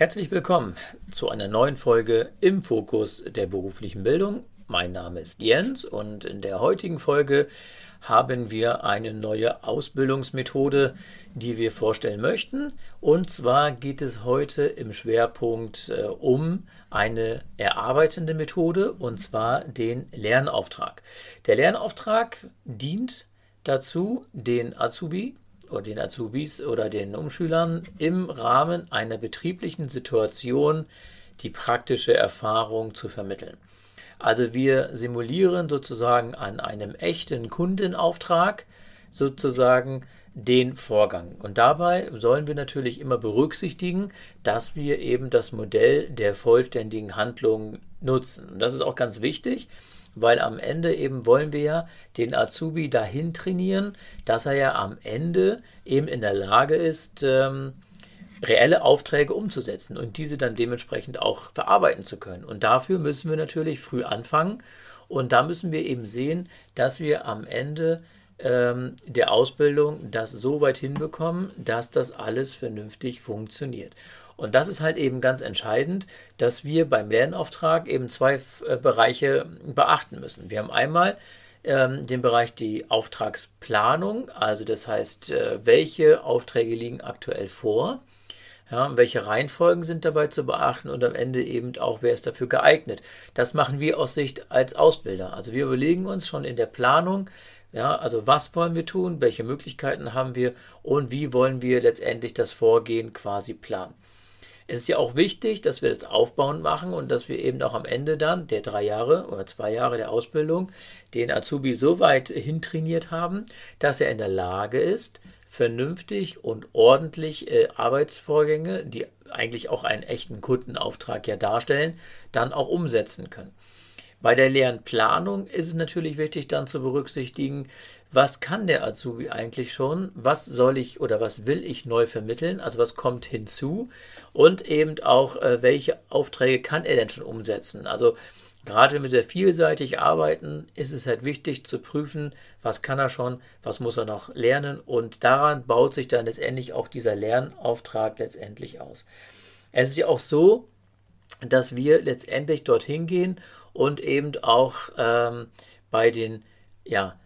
Herzlich willkommen zu einer neuen Folge im Fokus der beruflichen Bildung. Mein Name ist Jens und in der heutigen Folge haben wir eine neue Ausbildungsmethode, die wir vorstellen möchten. Und zwar geht es heute im Schwerpunkt äh, um eine erarbeitende Methode und zwar den Lernauftrag. Der Lernauftrag dient dazu, den Azubi oder den Azubis oder den Umschülern im Rahmen einer betrieblichen Situation die praktische Erfahrung zu vermitteln. Also wir simulieren sozusagen an einem echten Kundenauftrag sozusagen den Vorgang. Und dabei sollen wir natürlich immer berücksichtigen, dass wir eben das Modell der vollständigen Handlung nutzen. Und das ist auch ganz wichtig, weil am Ende eben wollen wir ja den Azubi dahin trainieren, dass er ja am Ende eben in der Lage ist, ähm, reelle Aufträge umzusetzen und diese dann dementsprechend auch verarbeiten zu können. Und dafür müssen wir natürlich früh anfangen und da müssen wir eben sehen, dass wir am Ende ähm, der Ausbildung das so weit hinbekommen, dass das alles vernünftig funktioniert. Und das ist halt eben ganz entscheidend, dass wir beim Lernauftrag eben zwei äh, Bereiche beachten müssen. Wir haben einmal ähm, den Bereich die Auftragsplanung, also das heißt, äh, welche Aufträge liegen aktuell vor. Ja, welche Reihenfolgen sind dabei zu beachten und am Ende eben auch, wer ist dafür geeignet. Das machen wir aus Sicht als Ausbilder. Also wir überlegen uns schon in der Planung, ja, also was wollen wir tun, welche Möglichkeiten haben wir und wie wollen wir letztendlich das Vorgehen quasi planen. Es ist ja auch wichtig, dass wir das aufbauend machen und dass wir eben auch am Ende dann der drei Jahre oder zwei Jahre der Ausbildung den Azubi so weit hintrainiert haben, dass er in der Lage ist, vernünftig und ordentlich äh, Arbeitsvorgänge, die eigentlich auch einen echten Kundenauftrag ja darstellen, dann auch umsetzen können. Bei der Lernplanung ist es natürlich wichtig, dann zu berücksichtigen, was kann der Azubi eigentlich schon, was soll ich oder was will ich neu vermitteln, also was kommt hinzu und eben auch, äh, welche Aufträge kann er denn schon umsetzen. Also gerade wenn wir sehr vielseitig arbeiten, ist es halt wichtig zu prüfen, was kann er schon, was muss er noch lernen und daran baut sich dann letztendlich auch dieser Lernauftrag letztendlich aus. Es ist ja auch so, dass wir letztendlich dorthin gehen und eben auch ähm, bei den ja,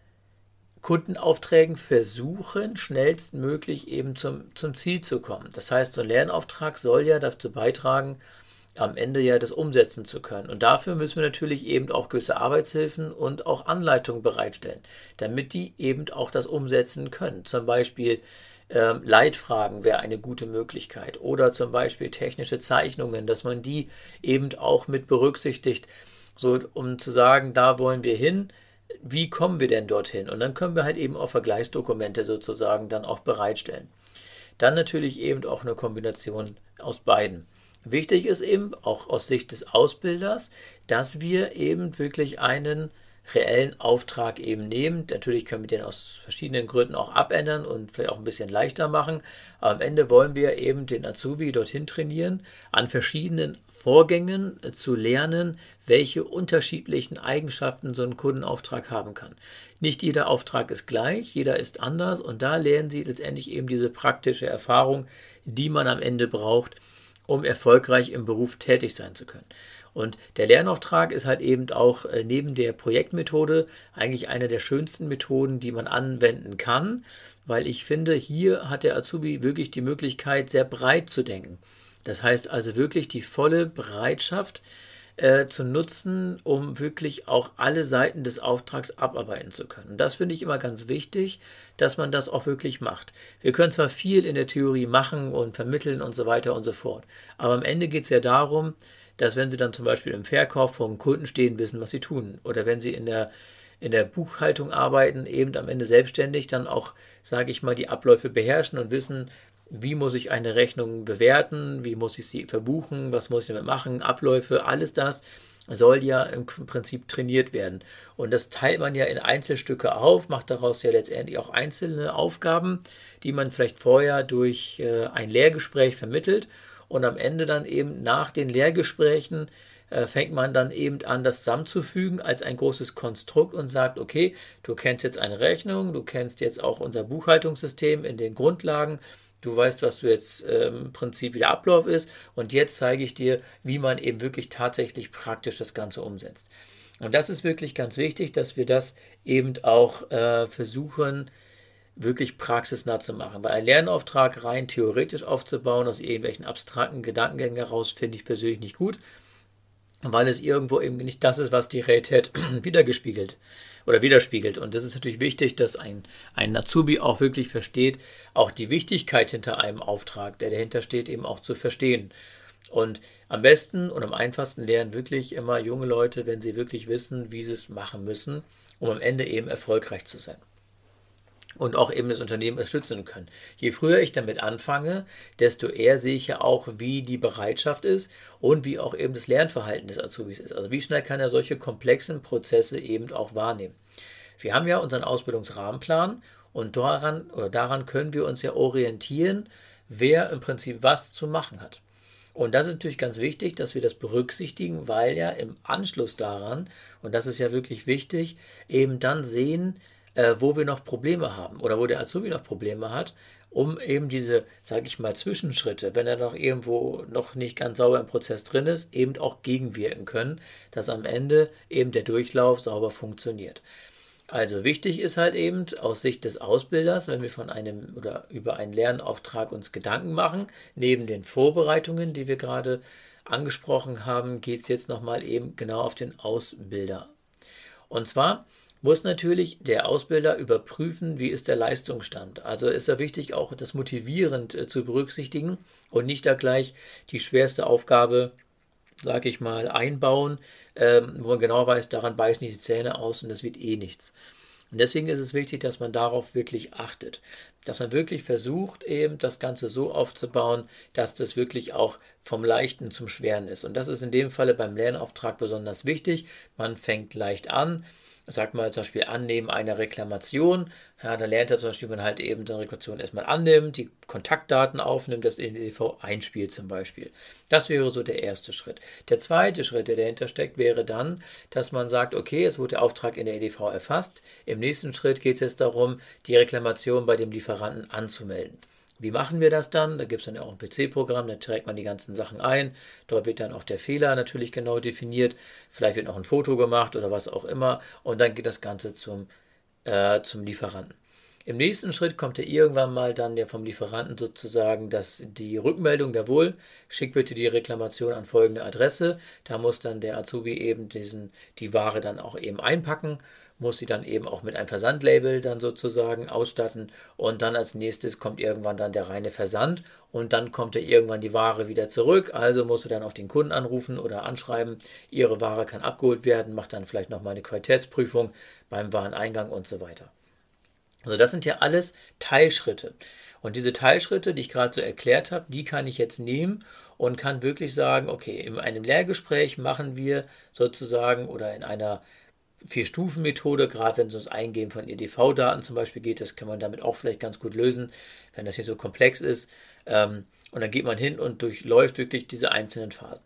Kundenaufträgen versuchen, schnellstmöglich eben zum, zum Ziel zu kommen. Das heißt, so ein Lernauftrag soll ja dazu beitragen, am Ende ja das umsetzen zu können. Und dafür müssen wir natürlich eben auch gewisse Arbeitshilfen und auch Anleitungen bereitstellen, damit die eben auch das umsetzen können. Zum Beispiel ähm, Leitfragen wäre eine gute Möglichkeit oder zum Beispiel technische Zeichnungen, dass man die eben auch mit berücksichtigt, so um zu sagen, da wollen wir hin, wie kommen wir denn dorthin? Und dann können wir halt eben auch Vergleichsdokumente sozusagen dann auch bereitstellen. Dann natürlich eben auch eine Kombination aus beiden. Wichtig ist eben auch aus Sicht des Ausbilders, dass wir eben wirklich einen reellen Auftrag eben nehmen. Natürlich können wir den aus verschiedenen Gründen auch abändern und vielleicht auch ein bisschen leichter machen. Aber am Ende wollen wir eben den Azubi dorthin trainieren, an verschiedenen Vorgängen zu lernen, welche unterschiedlichen Eigenschaften so ein Kundenauftrag haben kann. Nicht jeder Auftrag ist gleich, jeder ist anders und da lernen Sie letztendlich eben diese praktische Erfahrung, die man am Ende braucht, um erfolgreich im Beruf tätig sein zu können. Und der Lernauftrag ist halt eben auch äh, neben der Projektmethode eigentlich eine der schönsten Methoden, die man anwenden kann, weil ich finde, hier hat der Azubi wirklich die Möglichkeit, sehr breit zu denken. Das heißt also wirklich die volle Bereitschaft äh, zu nutzen, um wirklich auch alle Seiten des Auftrags abarbeiten zu können. Das finde ich immer ganz wichtig, dass man das auch wirklich macht. Wir können zwar viel in der Theorie machen und vermitteln und so weiter und so fort, aber am Ende geht es ja darum, dass wenn Sie dann zum Beispiel im Verkauf vor dem Kunden stehen, wissen, was Sie tun. Oder wenn Sie in der, in der Buchhaltung arbeiten, eben am Ende selbstständig, dann auch, sage ich mal, die Abläufe beherrschen und wissen, wie muss ich eine Rechnung bewerten, wie muss ich sie verbuchen, was muss ich damit machen, Abläufe, alles das soll ja im Prinzip trainiert werden. Und das teilt man ja in Einzelstücke auf, macht daraus ja letztendlich auch einzelne Aufgaben, die man vielleicht vorher durch äh, ein Lehrgespräch vermittelt. Und am Ende dann eben nach den Lehrgesprächen äh, fängt man dann eben an, das zusammenzufügen als ein großes Konstrukt und sagt, okay, du kennst jetzt eine Rechnung, du kennst jetzt auch unser Buchhaltungssystem in den Grundlagen, du weißt, was du jetzt äh, im Prinzip wieder Ablauf ist und jetzt zeige ich dir, wie man eben wirklich tatsächlich praktisch das Ganze umsetzt. Und das ist wirklich ganz wichtig, dass wir das eben auch äh, versuchen, wirklich praxisnah zu machen. Weil ein Lernauftrag rein theoretisch aufzubauen, aus irgendwelchen abstrakten Gedankengängen heraus, finde ich persönlich nicht gut, weil es irgendwo eben nicht das ist, was die Realität wiedergespiegelt oder widerspiegelt. Und das ist natürlich wichtig, dass ein, ein Azubi auch wirklich versteht, auch die Wichtigkeit hinter einem Auftrag, der dahinter steht, eben auch zu verstehen. Und am besten und am einfachsten lernen wirklich immer junge Leute, wenn sie wirklich wissen, wie sie es machen müssen, um am Ende eben erfolgreich zu sein und auch eben das Unternehmen unterstützen können. Je früher ich damit anfange, desto eher sehe ich ja auch, wie die Bereitschaft ist und wie auch eben das Lernverhalten des Azubis ist. Also wie schnell kann er solche komplexen Prozesse eben auch wahrnehmen. Wir haben ja unseren Ausbildungsrahmenplan und daran, oder daran können wir uns ja orientieren, wer im Prinzip was zu machen hat. Und das ist natürlich ganz wichtig, dass wir das berücksichtigen, weil ja im Anschluss daran, und das ist ja wirklich wichtig, eben dann sehen, äh, wo wir noch Probleme haben oder wo der Azubi noch Probleme hat, um eben diese, sage ich mal, Zwischenschritte, wenn er noch irgendwo noch nicht ganz sauber im Prozess drin ist, eben auch gegenwirken können, dass am Ende eben der Durchlauf sauber funktioniert. Also wichtig ist halt eben aus Sicht des Ausbilders, wenn wir von einem oder über einen Lernauftrag uns Gedanken machen, neben den Vorbereitungen, die wir gerade angesprochen haben, geht es jetzt nochmal eben genau auf den Ausbilder. Und zwar muss natürlich der Ausbilder überprüfen, wie ist der Leistungsstand. Also ist da wichtig, auch das motivierend äh, zu berücksichtigen und nicht da gleich die schwerste Aufgabe, sage ich mal, einbauen, ähm, wo man genau weiß, daran beißen die Zähne aus und das wird eh nichts. Und deswegen ist es wichtig, dass man darauf wirklich achtet, dass man wirklich versucht, eben das Ganze so aufzubauen, dass das wirklich auch vom Leichten zum Schweren ist. Und das ist in dem Falle beim Lernauftrag besonders wichtig. Man fängt leicht an, sagt mal zum Beispiel Annehmen einer Reklamation. Ja, da lernt er zum Beispiel, wie man halt eben so eine Reklamation erstmal annimmt, die Kontaktdaten aufnimmt, das in den EDV einspielt zum Beispiel. Das wäre so der erste Schritt. Der zweite Schritt, der dahinter steckt, wäre dann, dass man sagt, okay, jetzt wurde der Auftrag in der EDV erfasst. Im nächsten Schritt geht es jetzt darum, die Reklamation bei dem Lieferanten anzumelden. Wie machen wir das dann? Da gibt es dann auch ein PC-Programm, da trägt man die ganzen Sachen ein. Dort wird dann auch der Fehler natürlich genau definiert. Vielleicht wird noch ein Foto gemacht oder was auch immer. Und dann geht das Ganze zum, äh, zum Lieferanten. Im nächsten Schritt kommt er irgendwann mal dann der vom Lieferanten sozusagen, dass die Rückmeldung, jawohl, schick bitte die Reklamation an folgende Adresse. Da muss dann der Azubi eben diesen, die Ware dann auch eben einpacken muss sie dann eben auch mit einem Versandlabel dann sozusagen ausstatten und dann als nächstes kommt irgendwann dann der reine Versand und dann kommt ja irgendwann die Ware wieder zurück, also musst du dann auch den Kunden anrufen oder anschreiben, ihre Ware kann abgeholt werden, macht dann vielleicht nochmal eine Qualitätsprüfung beim Wareneingang und so weiter. Also das sind ja alles Teilschritte. Und diese Teilschritte, die ich gerade so erklärt habe, die kann ich jetzt nehmen und kann wirklich sagen, okay, in einem Lehrgespräch machen wir sozusagen oder in einer Vier-Stufen-Methode, gerade wenn es ums Eingeben von EDV-Daten zum Beispiel geht, das kann man damit auch vielleicht ganz gut lösen, wenn das hier so komplex ist. Ähm, und dann geht man hin und durchläuft wirklich diese einzelnen Phasen.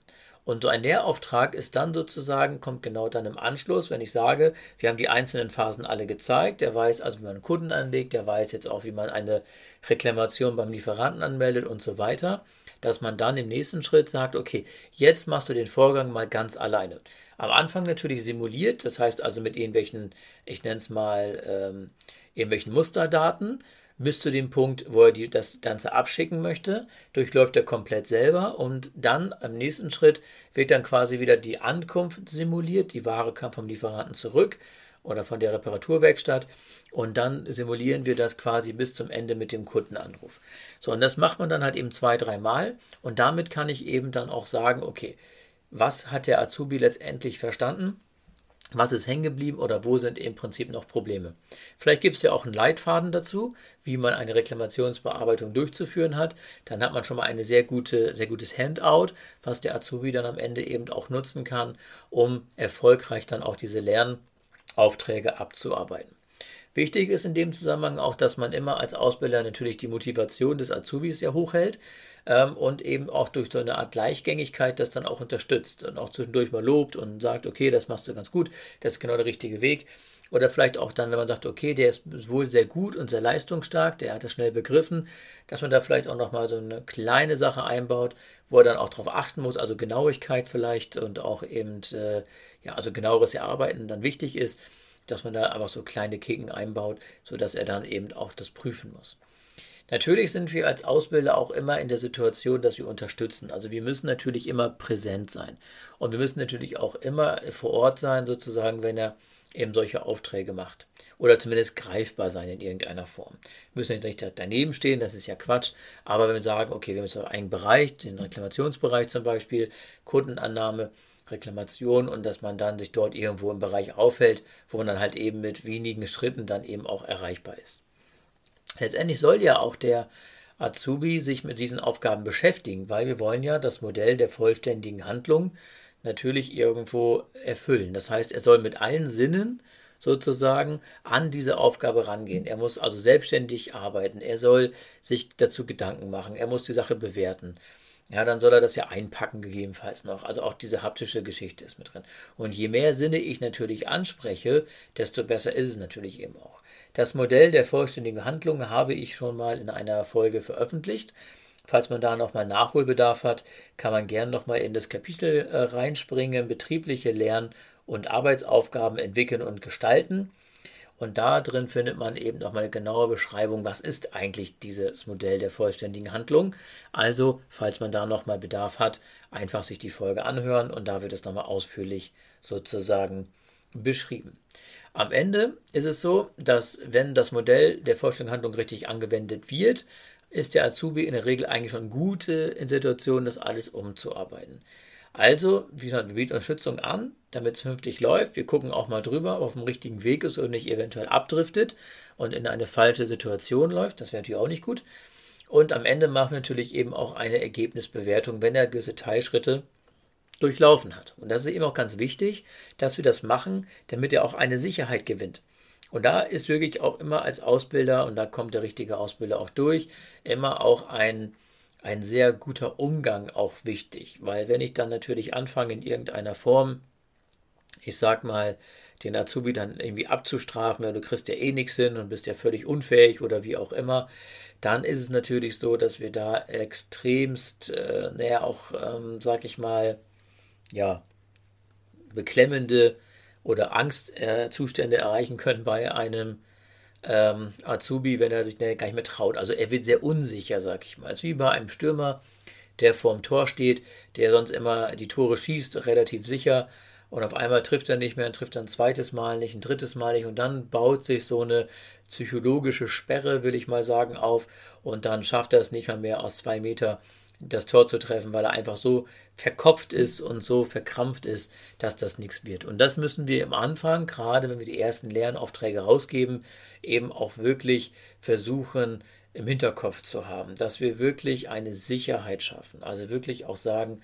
Und so ein Lehrauftrag ist dann sozusagen, kommt genau dann im Anschluss, wenn ich sage, wir haben die einzelnen Phasen alle gezeigt. Der weiß also, wie man einen Kunden anlegt, der weiß jetzt auch, wie man eine Reklamation beim Lieferanten anmeldet und so weiter. Dass man dann im nächsten Schritt sagt, okay, jetzt machst du den Vorgang mal ganz alleine. Am Anfang natürlich simuliert, das heißt also mit irgendwelchen, ich nenne es mal, ähm, irgendwelchen Musterdaten bis zu dem Punkt, wo er die, das Ganze abschicken möchte, durchläuft er komplett selber und dann am nächsten Schritt wird dann quasi wieder die Ankunft simuliert. Die Ware kam vom Lieferanten zurück oder von der Reparaturwerkstatt und dann simulieren wir das quasi bis zum Ende mit dem Kundenanruf. So, und das macht man dann halt eben zwei, dreimal und damit kann ich eben dann auch sagen, okay, was hat der Azubi letztendlich verstanden? Was ist hängen geblieben oder wo sind im Prinzip noch Probleme? Vielleicht gibt es ja auch einen Leitfaden dazu, wie man eine Reklamationsbearbeitung durchzuführen hat. Dann hat man schon mal ein sehr, gute, sehr gutes Handout, was der Azubi dann am Ende eben auch nutzen kann, um erfolgreich dann auch diese Lernaufträge abzuarbeiten. Wichtig ist in dem Zusammenhang auch, dass man immer als Ausbilder natürlich die Motivation des Azubis sehr hoch hält ähm, und eben auch durch so eine Art Gleichgängigkeit das dann auch unterstützt und auch zwischendurch mal lobt und sagt, okay, das machst du ganz gut, das ist genau der richtige Weg. Oder vielleicht auch dann, wenn man sagt, okay, der ist wohl sehr gut und sehr leistungsstark, der hat das schnell begriffen, dass man da vielleicht auch nochmal so eine kleine Sache einbaut, wo er dann auch darauf achten muss, also Genauigkeit vielleicht und auch eben, äh, ja, also genaueres Erarbeiten dann wichtig ist, dass man da einfach so kleine Kicken einbaut, sodass er dann eben auch das prüfen muss. Natürlich sind wir als Ausbilder auch immer in der Situation, dass wir unterstützen. Also wir müssen natürlich immer präsent sein. Und wir müssen natürlich auch immer vor Ort sein, sozusagen, wenn er eben solche Aufträge macht. Oder zumindest greifbar sein in irgendeiner Form. Wir müssen nicht daneben stehen, das ist ja Quatsch. Aber wenn wir sagen, okay, wir haben jetzt einen Bereich, den Reklamationsbereich zum Beispiel, Kundenannahme, Reklamation und dass man dann sich dort irgendwo im Bereich aufhält, wo man dann halt eben mit wenigen Schritten dann eben auch erreichbar ist. Letztendlich soll ja auch der Azubi sich mit diesen Aufgaben beschäftigen, weil wir wollen ja das Modell der vollständigen Handlung natürlich irgendwo erfüllen. Das heißt, er soll mit allen Sinnen sozusagen an diese Aufgabe rangehen. Er muss also selbstständig arbeiten. Er soll sich dazu Gedanken machen. Er muss die Sache bewerten. Ja, dann soll er das ja einpacken, gegebenenfalls noch. Also auch diese haptische Geschichte ist mit drin. Und je mehr Sinne ich natürlich anspreche, desto besser ist es natürlich eben auch. Das Modell der vollständigen Handlung habe ich schon mal in einer Folge veröffentlicht. Falls man da nochmal Nachholbedarf hat, kann man gerne nochmal in das Kapitel äh, reinspringen, betriebliche Lern- und Arbeitsaufgaben entwickeln und gestalten. Und da drin findet man eben nochmal eine genaue Beschreibung, was ist eigentlich dieses Modell der vollständigen Handlung. Also, falls man da nochmal Bedarf hat, einfach sich die Folge anhören und da wird es nochmal ausführlich sozusagen beschrieben. Am Ende ist es so, dass wenn das Modell der vollständigen Handlung richtig angewendet wird, ist der Azubi in der Regel eigentlich schon gut in Situationen, das alles umzuarbeiten. Also, wie gesagt, wir bieten Unterstützung an, damit es vernünftig läuft. Wir gucken auch mal drüber, ob auf dem richtigen Weg ist und nicht eventuell abdriftet und in eine falsche Situation läuft. Das wäre natürlich auch nicht gut. Und am Ende machen wir natürlich eben auch eine Ergebnisbewertung, wenn er gewisse Teilschritte durchlaufen hat. Und das ist eben auch ganz wichtig, dass wir das machen, damit er auch eine Sicherheit gewinnt. Und da ist wirklich auch immer als Ausbilder, und da kommt der richtige Ausbilder auch durch, immer auch ein, ein sehr guter Umgang auch wichtig. Weil wenn ich dann natürlich anfange in irgendeiner Form, ich sag mal, den Azubi dann irgendwie abzustrafen, weil du kriegst ja eh nichts hin und bist ja völlig unfähig oder wie auch immer, dann ist es natürlich so, dass wir da extremst, äh, naja, auch, ähm, sag ich mal, ja, beklemmende oder Angstzustände äh, erreichen können bei einem ähm, Azubi, wenn er sich gar nicht mehr traut. Also er wird sehr unsicher, sag ich mal. Es ist wie bei einem Stürmer, der vorm Tor steht, der sonst immer die Tore schießt, relativ sicher. Und auf einmal trifft er nicht mehr, dann trifft er ein zweites Mal nicht, ein drittes Mal nicht. Und dann baut sich so eine psychologische Sperre, will ich mal sagen, auf. Und dann schafft er es nicht mal mehr aus zwei Meter das Tor zu treffen, weil er einfach so verkopft ist und so verkrampft ist, dass das nichts wird. Und das müssen wir im Anfang, gerade wenn wir die ersten Lernaufträge rausgeben, eben auch wirklich versuchen im Hinterkopf zu haben, dass wir wirklich eine Sicherheit schaffen. Also wirklich auch sagen,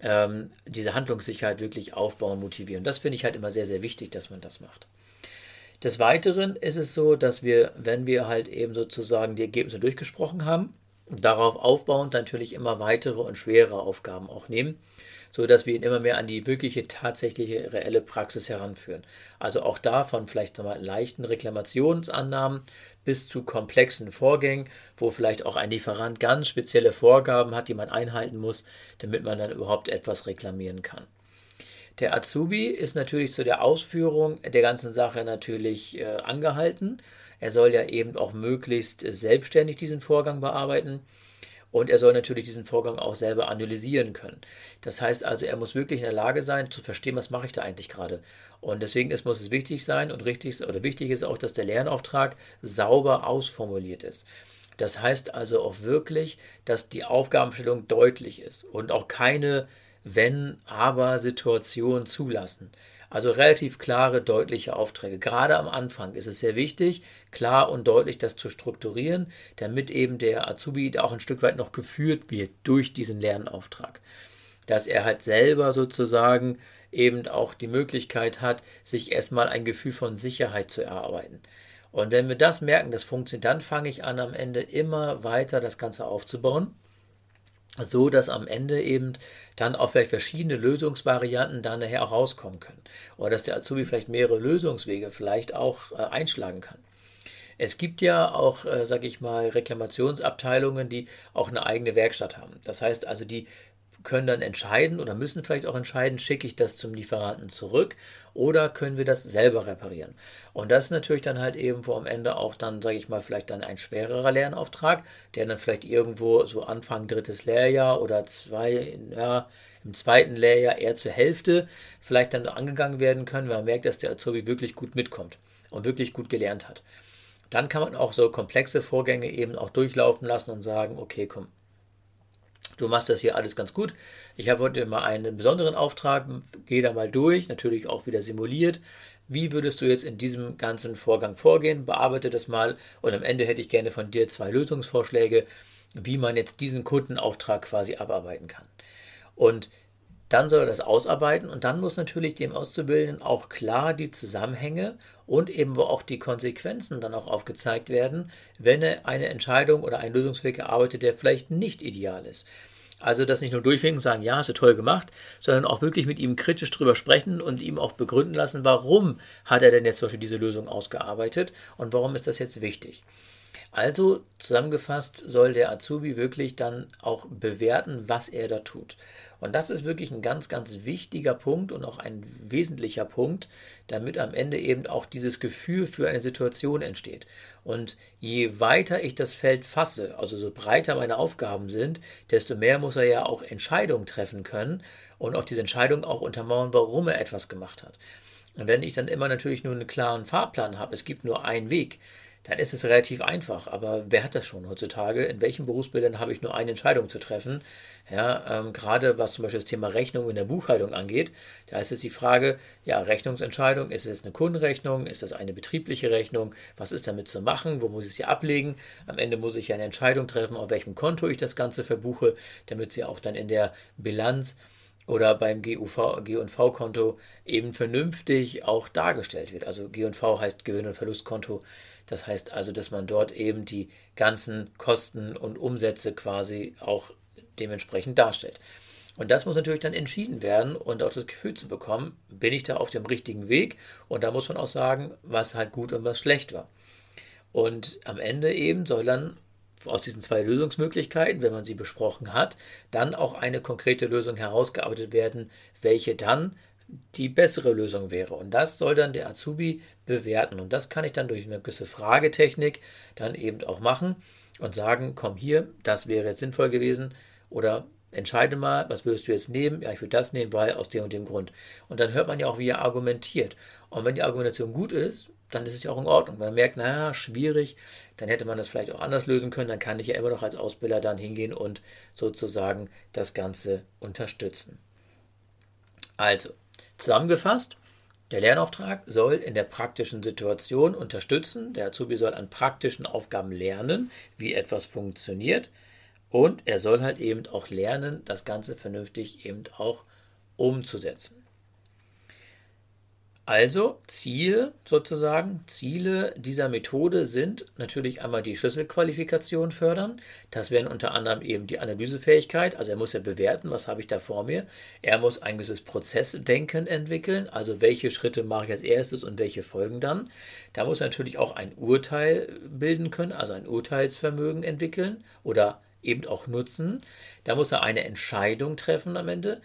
ähm, diese Handlungssicherheit wirklich aufbauen, motivieren. Das finde ich halt immer sehr, sehr wichtig, dass man das macht. Des Weiteren ist es so, dass wir, wenn wir halt eben sozusagen die Ergebnisse durchgesprochen haben, darauf aufbauend natürlich immer weitere und schwere Aufgaben auch nehmen, so dass wir ihn immer mehr an die wirkliche, tatsächliche, reelle Praxis heranführen. Also auch da von vielleicht mal leichten Reklamationsannahmen bis zu komplexen Vorgängen, wo vielleicht auch ein Lieferant ganz spezielle Vorgaben hat, die man einhalten muss, damit man dann überhaupt etwas reklamieren kann. Der Azubi ist natürlich zu der Ausführung der ganzen Sache natürlich äh, angehalten er soll ja eben auch möglichst selbstständig diesen Vorgang bearbeiten. Und er soll natürlich diesen Vorgang auch selber analysieren können. Das heißt also, er muss wirklich in der Lage sein, zu verstehen, was mache ich da eigentlich gerade. Und deswegen ist, muss es wichtig sein und richtig oder wichtig ist auch, dass der Lernauftrag sauber ausformuliert ist. Das heißt also auch wirklich, dass die Aufgabenstellung deutlich ist und auch keine Wenn-Aber-Situation zulassen. Also relativ klare, deutliche Aufträge. Gerade am Anfang ist es sehr wichtig, klar und deutlich das zu strukturieren, damit eben der Azubi auch ein Stück weit noch geführt wird durch diesen Lernauftrag. dass er halt selber sozusagen eben auch die Möglichkeit hat, sich erstmal ein Gefühl von Sicherheit zu erarbeiten. Und wenn wir das merken, das funktioniert, dann fange ich an, am Ende immer weiter das Ganze aufzubauen so dass am Ende eben dann auch vielleicht verschiedene Lösungsvarianten dann nachher auch rauskommen können. Oder dass der Azubi vielleicht mehrere Lösungswege vielleicht auch äh, einschlagen kann. Es gibt ja auch, äh, sage ich mal, Reklamationsabteilungen, die auch eine eigene Werkstatt haben. Das heißt also, die können dann entscheiden oder müssen vielleicht auch entscheiden, schicke ich das zum Lieferanten zurück oder können wir das selber reparieren. Und das ist natürlich dann halt irgendwo am Ende auch dann, sage ich mal, vielleicht dann ein schwererer Lernauftrag, der dann vielleicht irgendwo so Anfang drittes Lehrjahr oder zwei, ja, im zweiten Lehrjahr eher zur Hälfte vielleicht dann angegangen werden können, weil man merkt, dass der Azubi wirklich gut mitkommt und wirklich gut gelernt hat. Dann kann man auch so komplexe Vorgänge eben auch durchlaufen lassen und sagen, okay, komm, Du machst das hier alles ganz gut. Ich habe heute mal einen besonderen Auftrag. Geh da mal durch, natürlich auch wieder simuliert. Wie würdest du jetzt in diesem ganzen Vorgang vorgehen? Bearbeite das mal und am Ende hätte ich gerne von dir zwei Lösungsvorschläge, wie man jetzt diesen Kundenauftrag quasi abarbeiten kann. Und dann soll er das ausarbeiten und dann muss natürlich dem Auszubildenden auch klar die Zusammenhänge und eben auch die Konsequenzen dann auch aufgezeigt werden, wenn er eine Entscheidung oder einen Lösungsweg erarbeitet, der vielleicht nicht ideal ist. Also das nicht nur durchwinken und sagen, ja, hast du toll gemacht, sondern auch wirklich mit ihm kritisch drüber sprechen und ihm auch begründen lassen, warum hat er denn jetzt zum Beispiel diese Lösung ausgearbeitet und warum ist das jetzt wichtig. Also zusammengefasst soll der Azubi wirklich dann auch bewerten, was er da tut. Und das ist wirklich ein ganz, ganz wichtiger Punkt und auch ein wesentlicher Punkt, damit am Ende eben auch dieses Gefühl für eine Situation entsteht. Und je weiter ich das Feld fasse, also so breiter meine Aufgaben sind, desto mehr muss er ja auch Entscheidungen treffen können und auch diese Entscheidungen auch untermauern, warum er etwas gemacht hat. Und wenn ich dann immer natürlich nur einen klaren Fahrplan habe, es gibt nur einen Weg, dann ist es relativ einfach. Aber wer hat das schon heutzutage? In welchen Berufsbildern habe ich nur eine Entscheidung zu treffen? Ja, ähm, gerade was zum Beispiel das Thema Rechnung in der Buchhaltung angeht, da ist jetzt die Frage, ja, Rechnungsentscheidung, ist es eine Kundenrechnung, ist das eine betriebliche Rechnung, was ist damit zu machen, wo muss ich sie ablegen? Am Ende muss ich ja eine Entscheidung treffen, auf welchem Konto ich das Ganze verbuche, damit sie auch dann in der Bilanz oder beim G&V-Konto eben vernünftig auch dargestellt wird. Also G&V heißt Gewinn- und Verlustkonto. Das heißt also, dass man dort eben die ganzen Kosten und Umsätze quasi auch dementsprechend darstellt. Und das muss natürlich dann entschieden werden und auch das Gefühl zu bekommen, bin ich da auf dem richtigen Weg? Und da muss man auch sagen, was halt gut und was schlecht war. Und am Ende eben soll dann aus diesen zwei Lösungsmöglichkeiten, wenn man sie besprochen hat, dann auch eine konkrete Lösung herausgearbeitet werden, welche dann die bessere Lösung wäre. Und das soll dann der Azubi bewerten. Und das kann ich dann durch eine gewisse Fragetechnik dann eben auch machen und sagen, komm hier, das wäre jetzt sinnvoll gewesen. Oder entscheide mal, was würdest du jetzt nehmen? Ja, ich würde das nehmen, weil aus dem und dem Grund. Und dann hört man ja auch, wie er argumentiert. Und wenn die Argumentation gut ist, dann ist es ja auch in Ordnung. Man merkt, naja, schwierig, dann hätte man das vielleicht auch anders lösen können. Dann kann ich ja immer noch als Ausbilder dann hingehen und sozusagen das Ganze unterstützen. Also, zusammengefasst, der Lernauftrag soll in der praktischen Situation unterstützen. Der Azubi soll an praktischen Aufgaben lernen, wie etwas funktioniert. Und er soll halt eben auch lernen, das Ganze vernünftig eben auch umzusetzen. Also Ziel sozusagen, Ziele dieser Methode sind natürlich einmal die Schlüsselqualifikation fördern. Das wären unter anderem eben die Analysefähigkeit. Also er muss ja bewerten, was habe ich da vor mir. Er muss ein gewisses Prozessdenken entwickeln. Also welche Schritte mache ich als erstes und welche folgen dann. Da muss er natürlich auch ein Urteil bilden können, also ein Urteilsvermögen entwickeln oder eben auch nutzen. Da muss er eine Entscheidung treffen am Ende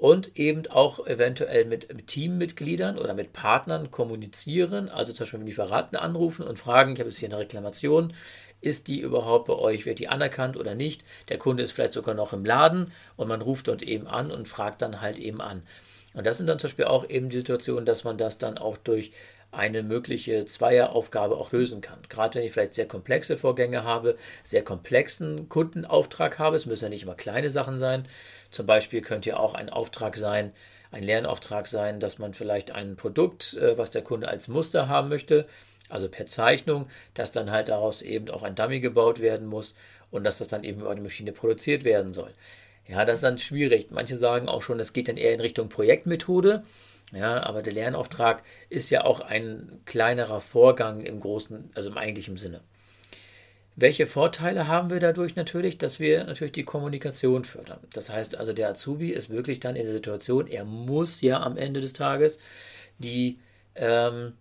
und eben auch eventuell mit, mit Teammitgliedern oder mit Partnern kommunizieren, also zum Beispiel mit Lieferanten anrufen und fragen, ich habe jetzt hier eine Reklamation, ist die überhaupt bei euch, wird die anerkannt oder nicht? Der Kunde ist vielleicht sogar noch im Laden und man ruft dort eben an und fragt dann halt eben an. Und das sind dann zum Beispiel auch eben die Situationen, dass man das dann auch durch eine mögliche Zweieraufgabe auch lösen kann. Gerade wenn ich vielleicht sehr komplexe Vorgänge habe, sehr komplexen Kundenauftrag habe, es müssen ja nicht immer kleine Sachen sein. Zum Beispiel könnte ja auch ein Auftrag sein, ein Lernauftrag sein, dass man vielleicht ein Produkt, äh, was der Kunde als Muster haben möchte, also per Zeichnung, dass dann halt daraus eben auch ein Dummy gebaut werden muss und dass das dann eben über eine Maschine produziert werden soll. Ja, das ist dann schwierig. Manche sagen auch schon, das geht dann eher in Richtung Projektmethode. Ja, aber der Lernauftrag ist ja auch ein kleinerer Vorgang im großen, also im eigentlichen Sinne. Welche Vorteile haben wir dadurch natürlich? Dass wir natürlich die Kommunikation fördern. Das heißt also, der Azubi ist wirklich dann in der Situation, er muss ja am Ende des Tages die ähm,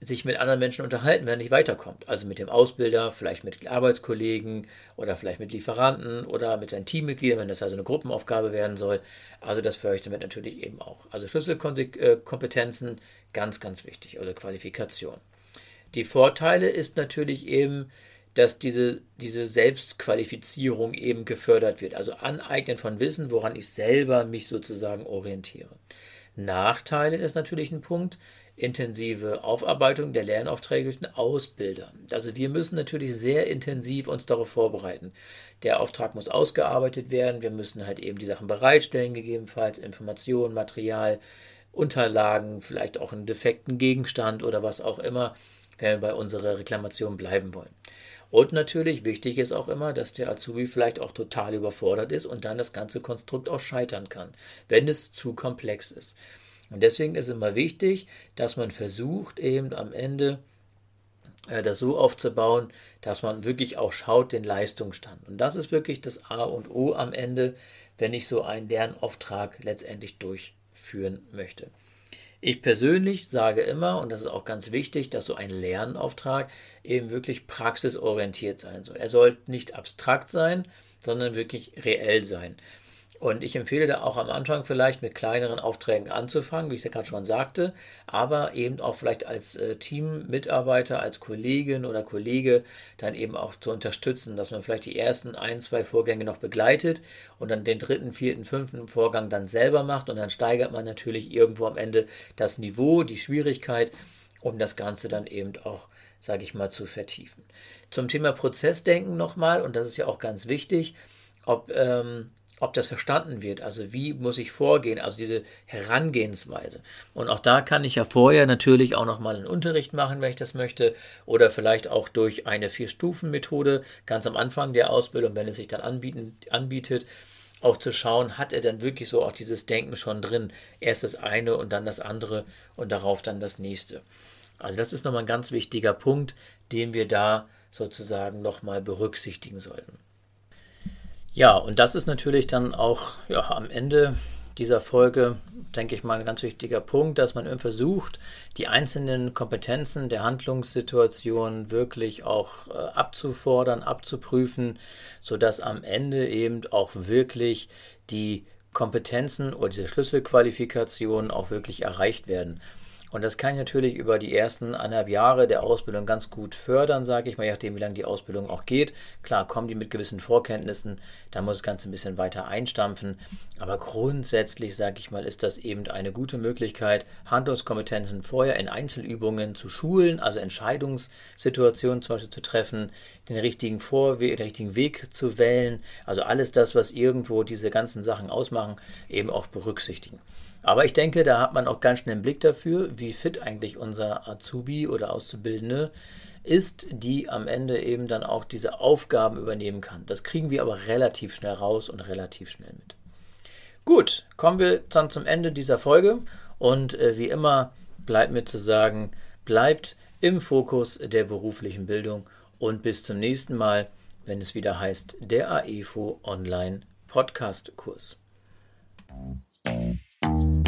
sich mit anderen Menschen unterhalten, wenn er nicht weiterkommt. Also mit dem Ausbilder, vielleicht mit Arbeitskollegen oder vielleicht mit Lieferanten oder mit seinen Teammitgliedern, wenn das also eine Gruppenaufgabe werden soll. Also das fördere ich damit natürlich eben auch. Also Schlüsselkompetenzen, ganz, ganz wichtig, also Qualifikation. Die Vorteile ist natürlich eben, dass diese, diese Selbstqualifizierung eben gefördert wird. Also Aneignen von Wissen, woran ich selber mich sozusagen orientiere. Nachteile ist natürlich ein Punkt, intensive Aufarbeitung der Lernaufträge durch den Ausbilder. Also wir müssen natürlich sehr intensiv uns darauf vorbereiten. Der Auftrag muss ausgearbeitet werden, wir müssen halt eben die Sachen bereitstellen, gegebenenfalls Informationen, Material, Unterlagen, vielleicht auch einen defekten Gegenstand oder was auch immer, wenn wir bei unserer Reklamation bleiben wollen. Und natürlich wichtig ist auch immer, dass der Azubi vielleicht auch total überfordert ist und dann das ganze Konstrukt auch scheitern kann, wenn es zu komplex ist. Und deswegen ist es immer wichtig, dass man versucht, eben am Ende äh, das so aufzubauen, dass man wirklich auch schaut, den Leistungsstand. Und das ist wirklich das A und O am Ende, wenn ich so einen Lernauftrag letztendlich durchführen möchte. Ich persönlich sage immer, und das ist auch ganz wichtig, dass so ein Lernauftrag eben wirklich praxisorientiert sein soll. Er soll nicht abstrakt sein, sondern wirklich reell sein. Und ich empfehle da auch am Anfang vielleicht mit kleineren Aufträgen anzufangen, wie ich ja gerade schon sagte, aber eben auch vielleicht als äh, Teammitarbeiter, als Kollegin oder Kollege dann eben auch zu unterstützen, dass man vielleicht die ersten ein, zwei Vorgänge noch begleitet und dann den dritten, vierten, fünften Vorgang dann selber macht und dann steigert man natürlich irgendwo am Ende das Niveau, die Schwierigkeit, um das Ganze dann eben auch sage ich mal, zu vertiefen. Zum Thema Prozessdenken nochmal, und das ist ja auch ganz wichtig, ob ähm, ob das verstanden wird. Also wie muss ich vorgehen, also diese Herangehensweise. Und auch da kann ich ja vorher natürlich auch nochmal einen Unterricht machen, wenn ich das möchte, oder vielleicht auch durch eine Vier-Stufen-Methode ganz am Anfang der Ausbildung, wenn es sich dann anbieten, anbietet, auch zu schauen, hat er dann wirklich so auch dieses Denken schon drin. Erst das eine und dann das andere und darauf dann das nächste. Also das ist nochmal ein ganz wichtiger Punkt, den wir da sozusagen nochmal berücksichtigen sollten. Ja, und das ist natürlich dann auch ja, am Ende dieser Folge, denke ich mal, ein ganz wichtiger Punkt, dass man versucht, die einzelnen Kompetenzen der Handlungssituation wirklich auch äh, abzufordern, abzuprüfen, sodass am Ende eben auch wirklich die Kompetenzen oder diese Schlüsselqualifikationen auch wirklich erreicht werden. Und das kann ich natürlich über die ersten anderthalb Jahre der Ausbildung ganz gut fördern, sage ich mal, je nachdem, wie lange die Ausbildung auch geht. Klar, kommen die mit gewissen Vorkenntnissen, da muss das Ganze ein bisschen weiter einstampfen. Aber grundsätzlich, sage ich mal, ist das eben eine gute Möglichkeit, Handlungskompetenzen vorher in Einzelübungen zu schulen, also Entscheidungssituationen zum Beispiel zu treffen, den richtigen Vorweg, den richtigen Weg zu wählen. Also alles das, was irgendwo diese ganzen Sachen ausmachen, eben auch berücksichtigen. Aber ich denke, da hat man auch ganz schnell einen Blick dafür, wie fit eigentlich unser Azubi oder Auszubildende ist, die am Ende eben dann auch diese Aufgaben übernehmen kann. Das kriegen wir aber relativ schnell raus und relativ schnell mit. Gut, kommen wir dann zum Ende dieser Folge und äh, wie immer bleibt mir zu sagen, bleibt im Fokus der beruflichen Bildung und bis zum nächsten Mal, wenn es wieder heißt, der AEFO Online Podcast Kurs. Thank you.